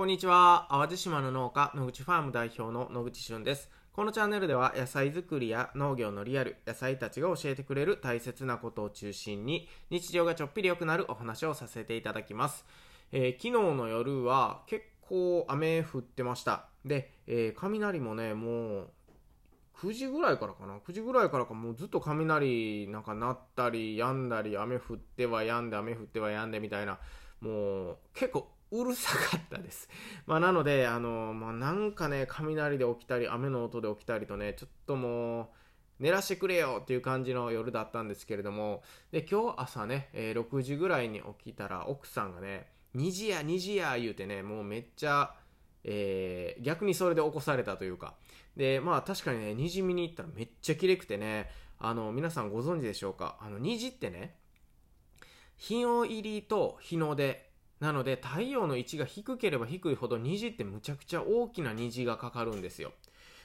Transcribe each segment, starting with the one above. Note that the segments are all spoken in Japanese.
こんにちは。淡路島の農家、野口ファーム代表の野口俊です。このチャンネルでは野菜作りや農業のリアル、野菜たちが教えてくれる大切なことを中心に日常がちょっぴり良くなるお話をさせていただきます。えー、昨日の夜は結構雨降ってました。で、えー、雷もね、もう9時ぐらいからかな？9時ぐらいからかもうずっと雷なんか鳴ったり止んだり雨降っては止んで雨降っては止んでみたいなもう結構うるさかったです。まあ、なので、あの、まあ、なんかね、雷で起きたり、雨の音で起きたりとね、ちょっともう、寝らしてくれよっていう感じの夜だったんですけれども、で、今日朝ね、えー、6時ぐらいに起きたら、奥さんがね、2時や2時や言うてね、もうめっちゃ、えー、逆にそれで起こされたというか、で、まあ確かにね、虹見に行ったらめっちゃ綺麗くてね、あの、皆さんご存知でしょうか？あの、虹ってね、日の入りと日の出、なので太陽の位置が低ければ低いほど虹ってむちゃくちゃ大きな虹がかかるんですよ。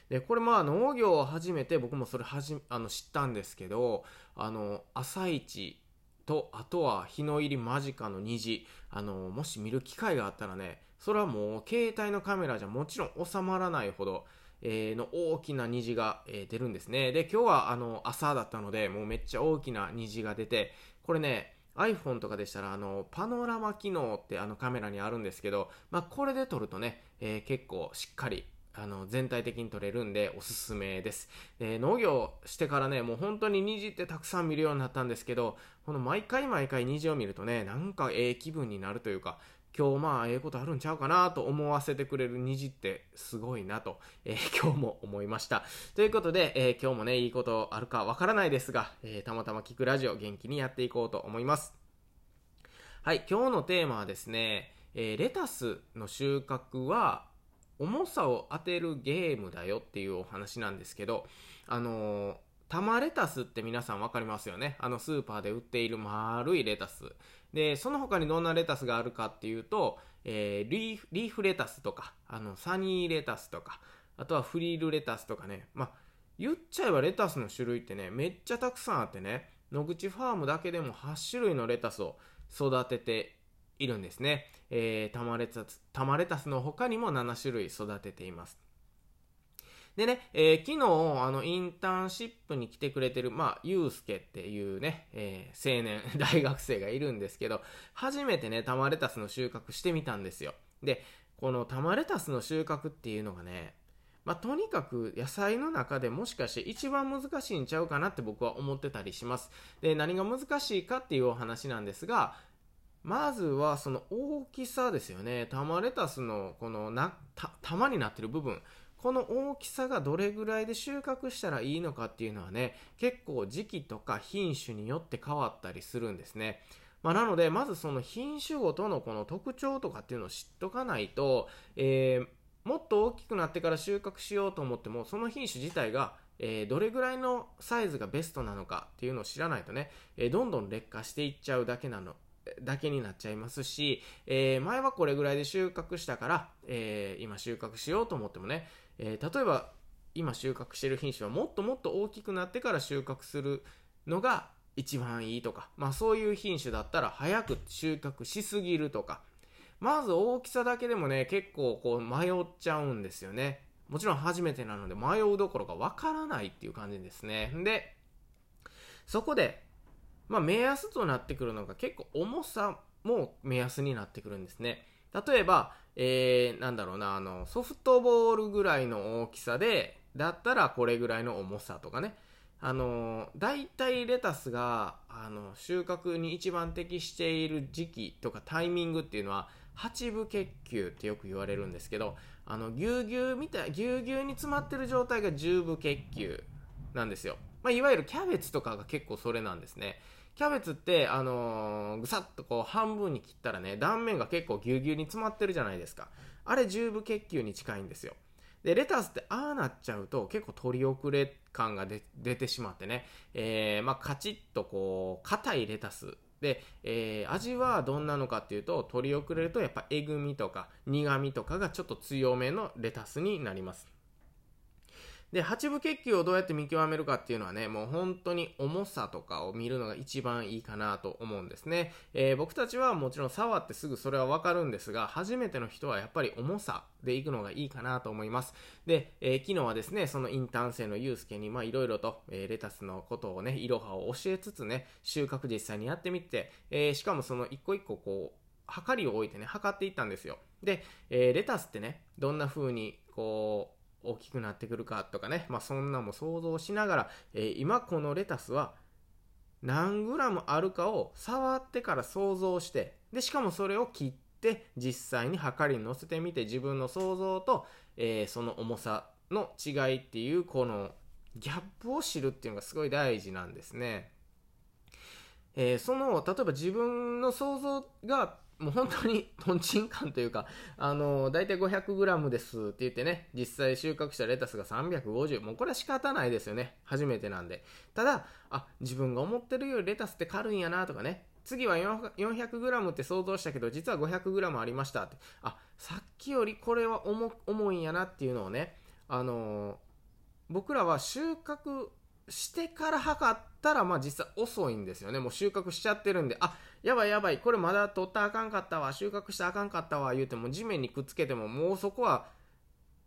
でこれまあ農業を始めて僕もそれはじあの知ったんですけどあの朝一とあとは日の入り間近の虹あのもし見る機会があったらねそれはもう携帯のカメラじゃもちろん収まらないほど、えー、の大きな虹が、えー、出るんですねで今日はあの朝だったのでもうめっちゃ大きな虹が出てこれね iPhone とかでしたら、あの、パノラマ機能ってあのカメラにあるんですけど、まあ、これで撮るとね、えー、結構しっかり、あの、全体的に撮れるんでおすすめです。え農業してからね、もう本当に虹ってたくさん見るようになったんですけど、この毎回毎回虹を見るとね、なんかええ気分になるというか、今日まあええことあるんちゃうかなと思わせてくれる虹ってすごいなと、えー、今日も思いました。ということで、えー、今日もね、いいことあるかわからないですが、えー、たまたま聞くラジオ元気にやっていこうと思います。はい、今日のテーマはですね、えレタスの収穫は重さを当てるゲームだよっていうお話なんですけど、あの玉レタスって皆さん分かりますよね？あのスーパーで売っている丸いレタス。で、その他にどんなレタスがあるかっていうと、えー、リーフ、リーフレタスとか、あの、サニーレタスとか、あとはフリールレタスとかね。まあ、言っちゃえばレタスの種類ってね、めっちゃたくさんあってね、野口ファームだけでも8種類のレタスを育てているんですね。えー、玉レタス、玉レタスの他にも7種類育てています。でね、えー、昨日、あの、インターンシップに来てくれてる、まあ、ゆうすけっていうね、えー、青年、大学生がいるんですけど、初めてね、玉レタスの収穫してみたんですよ。で、この玉レタスの収穫っていうのがね、まあ、とにかく野菜の中でもしかして一番難しいんちゃうかなって僕は思ってたりします。で、何が難しいかっていうお話なんですが、まずはその大きさですよね。玉レタスのこのな、玉になってる部分。この大きさがどれぐらいで収穫したらいいのかっていうのはね、結構時期とか品種によって変わったりするんですね。まあ、なので、まずその品種ごとのこの特徴とかっていうのを知っとかないと、えー、もっと大きくなってから収穫しようと思っても、その品種自体がえー、どれぐらいのサイズがベストなのかっていうのを知らないとね、えー、どんどん劣化していっちゃうだけなの、だけになっちゃいますし、えー、前はこれぐらいで収穫したから、え今収穫しようと思ってもね、えー、例えば今収穫してる品種はもっともっと大きくなってから収穫するのが一番いいとか、まあそういう品種だったら早く収穫しすぎるとか、まず大きさだけでもね、結構こう迷っちゃうんですよね。もちろん初めてなので迷うどころかわからないっていう感じですね。で、そこで、まあ目安となってくるのが結構重さも目安になってくるんですね。例えば、えー、なんだろうな、あの、ソフトボールぐらいの大きさで、だったらこれぐらいの重さとかね。あの、大体レタスが、あの、収穫に一番適している時期とかタイミングっていうのは、八分結球ってよく言われるんですけど、あの、ぎゅうぎゅうみたい、ぎゅうぎゅうに詰まってる状態が十分結球なんですよ。まあ、いわゆるキャベツとかが結構それなんですね。キャベツって、あのー、ぐさっとこう半分に切ったらね、断面が結構ぎゅうぎゅうに詰まってるじゃないですか。あれ十分結球に近いんですよ。で、レタスってああなっちゃうと結構取り遅れ感が出てしまってね、えー、まあカチッとこう、硬いレタスで、えー、味はどんなのかっていうと、取り遅れるとやっぱえぐみとか苦みとかがちょっと強めのレタスになります。で、八分結球をどうやって見極めるかっていうのはね、もう本当に重さとかを見るのが一番いいかなと思うんですね。えー、僕たちはもちろん触ってすぐそれはわかるんですが、初めての人はやっぱり重さでいくのがいいかなと思います。で、えー、昨日はですね、そのインターン生のユうスケに、まあいろいろと、えー、レタスのことをね、いろはを教えつつね、収穫実際にやってみて、えしかもその一個一個こう、測りを置いてね、測っていったんですよ。で、えレタスってね、どんな風にこう、大きくなってくるかとかね、まあ、そんなも想像しながら、えー、今このレタスは何グラムあるかを触ってから想像してでしかもそれを切って実際に測りに乗せてみて自分の想像と、えー、その重さの違いっていうこのギャップを知るっていうのがすごい大事なんですね。えー、その例えば自分の想像がもう本当にとんちんかんというか、あのー、大体 500g ですって言ってね、実際収穫したレタスが350。もうこれは仕方ないですよね。初めてなんで。ただ、あ、自分が思ってるよりレタスって軽いんやなとかね。次は 400g って想像したけど、実は 500g ありましたって。あ、さっきよりこれは重重いんやなっていうのをね、あのー、僕らは収穫してから測ってたら、まあ実際遅いんですよね。もう収穫しちゃってるんで、あ、やばいやばい、これまだ取ったらあかんかったわ、収穫したらあかんかったわ、言うても地面にくっつけてももうそこは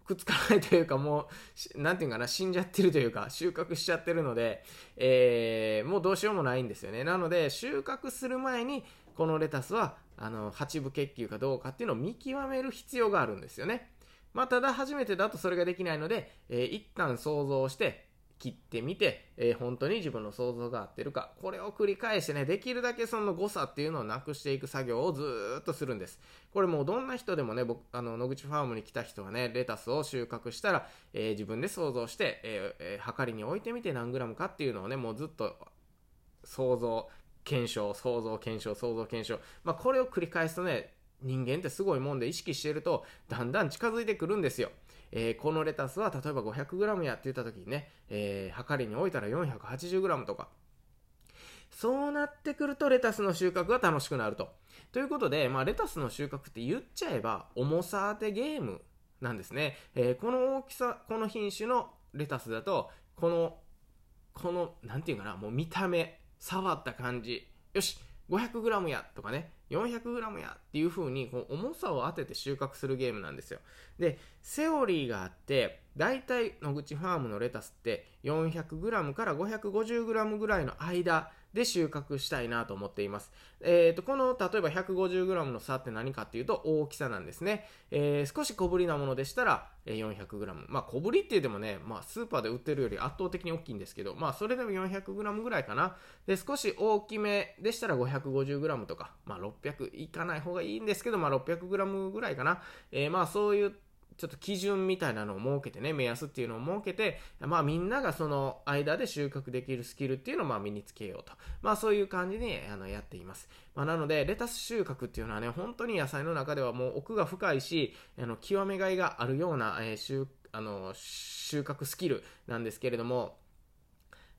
くっつかないというかもう、なんていうかな、死んじゃってるというか、収穫しちゃってるので、えー、もうどうしようもないんですよね。なので、収穫する前に、このレタスは、あの、八分結球かどうかっていうのを見極める必要があるんですよね。まあ、ただ初めてだとそれができないので、えー、一旦想像して、切ってみて、えー、本当に自分の想像が合ってるか、これを繰り返してね、できるだけその誤差っていうのをなくしていく作業をずっとするんです。これもうどんな人でもね、僕、あの、野口ファームに来た人がね、レタスを収穫したら、えー、自分で想像して、えー、えー、測りに置いてみて何グラムかっていうのをね、もうずっと想像、検証、想像、検証、想像、検証。まあ、これを繰り返すとね、人間ってすごいもんで意識してると、だんだん近づいてくるんですよ。えー、このレタスは例えば 500g やって言った時にね、えー、測りに置いたら 480g とか、そうなってくるとレタスの収穫が楽しくなると。ということで、まあ、レタスの収穫って言っちゃえば重さ当てゲームなんですね。えー、この大きさ、この品種のレタスだと、この、この、なんていうかな、もう見た目、触った感じ、よし、500g やとかね、400g やっていう風にこう重さを当てて収穫するゲームなんですよ。で、セオリーがあって、大体野口ファームのレタスって 400g から 550g ぐらいの間で収穫したいなと思っています。えーと、この例えば 150g の差って何かっていうと大きさなんですね。えー、少し小ぶりなものでしたら 400g。まあ小ぶりって言ってもね、まあスーパーで売ってるより圧倒的に大きいんですけど、まあそれでも 400g ぐらいかな。で、少し大きめでしたら 550g とか、まあ600いかない方がいいんですけど、まあ 600g ぐらいかな。えー、まあそういうちょっと基準みたいなのを設けてね、目安っていうのを設けて、まあみんながその間で収穫できるスキルっていうのをまあ身につけようと。まあそういう感じにあのやっています。まあなので、レタス収穫っていうのはね、本当に野菜の中ではもう奥が深いし、あの、極めがいがあるような、えー、収あの収穫スキルなんですけれども、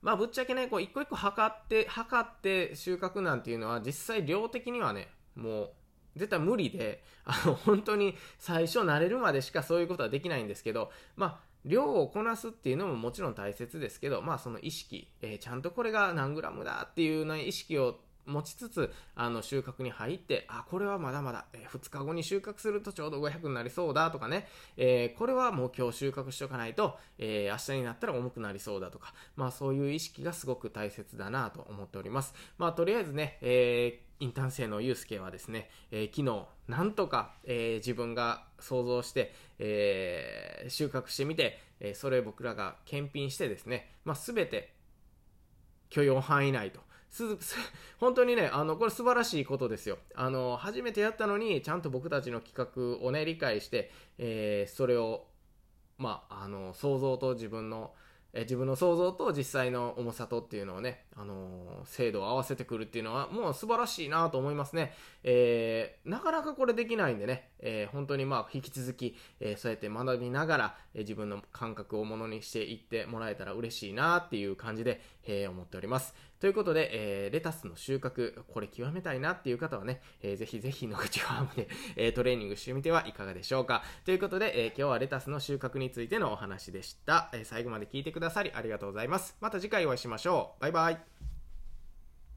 まあぶっちゃけね、こう一個一個測って、測って収穫なんていうのは実際量的にはね、もう絶対無理で、あの、本当に最初慣れるまでしかそういうことはできないんですけど、まあ、量をこなすっていうのももちろん大切ですけど、まあその意識、えー、ちゃんとこれが何グラムだっていうような意識を持ちつつ、あの、収穫に入って、あ、これはまだまだ、えー、2日後に収穫するとちょうど500になりそうだとかね、えー、これはもう今日収穫しておかないと、えー、明日になったら重くなりそうだとか、まあそういう意識がすごく大切だなと思っております。まあとりあえずね、えインターン生のユうスケはですね、え、昨日、なんとか、え、自分が想像して、えー、収穫してみて、えそれ僕らが検品してですね、まあ、全て許容範囲内と。す、本当にね、あの、これ素晴らしいことですよ。あの、初めてやったのに、ちゃんと僕たちの企画をね、理解して、えそれを、まあ、あの、想像と自分の、え自分の想像と実際の重さとっていうのをね、あのー、精度を合わせてくるっていうのはもう素晴らしいなと思いますね。えー、なかなかこれできないんでね、えー、本当にまあ引き続き、えそうやって学びながら、え自分の感覚をものにしていってもらえたら嬉しいなっていう感じで、え思っております。ということで、えー、レタスの収穫、これ極めたいなっていう方はね、えー、ぜひぜひ野口ファームで、えー、トレーニングしてみてはいかがでしょうか。ということで、えー、今日はレタスの収穫についてのお話でした。え、最後まで聞いてくださりありがとうございます。また次回お会いしましょう。バイバイ。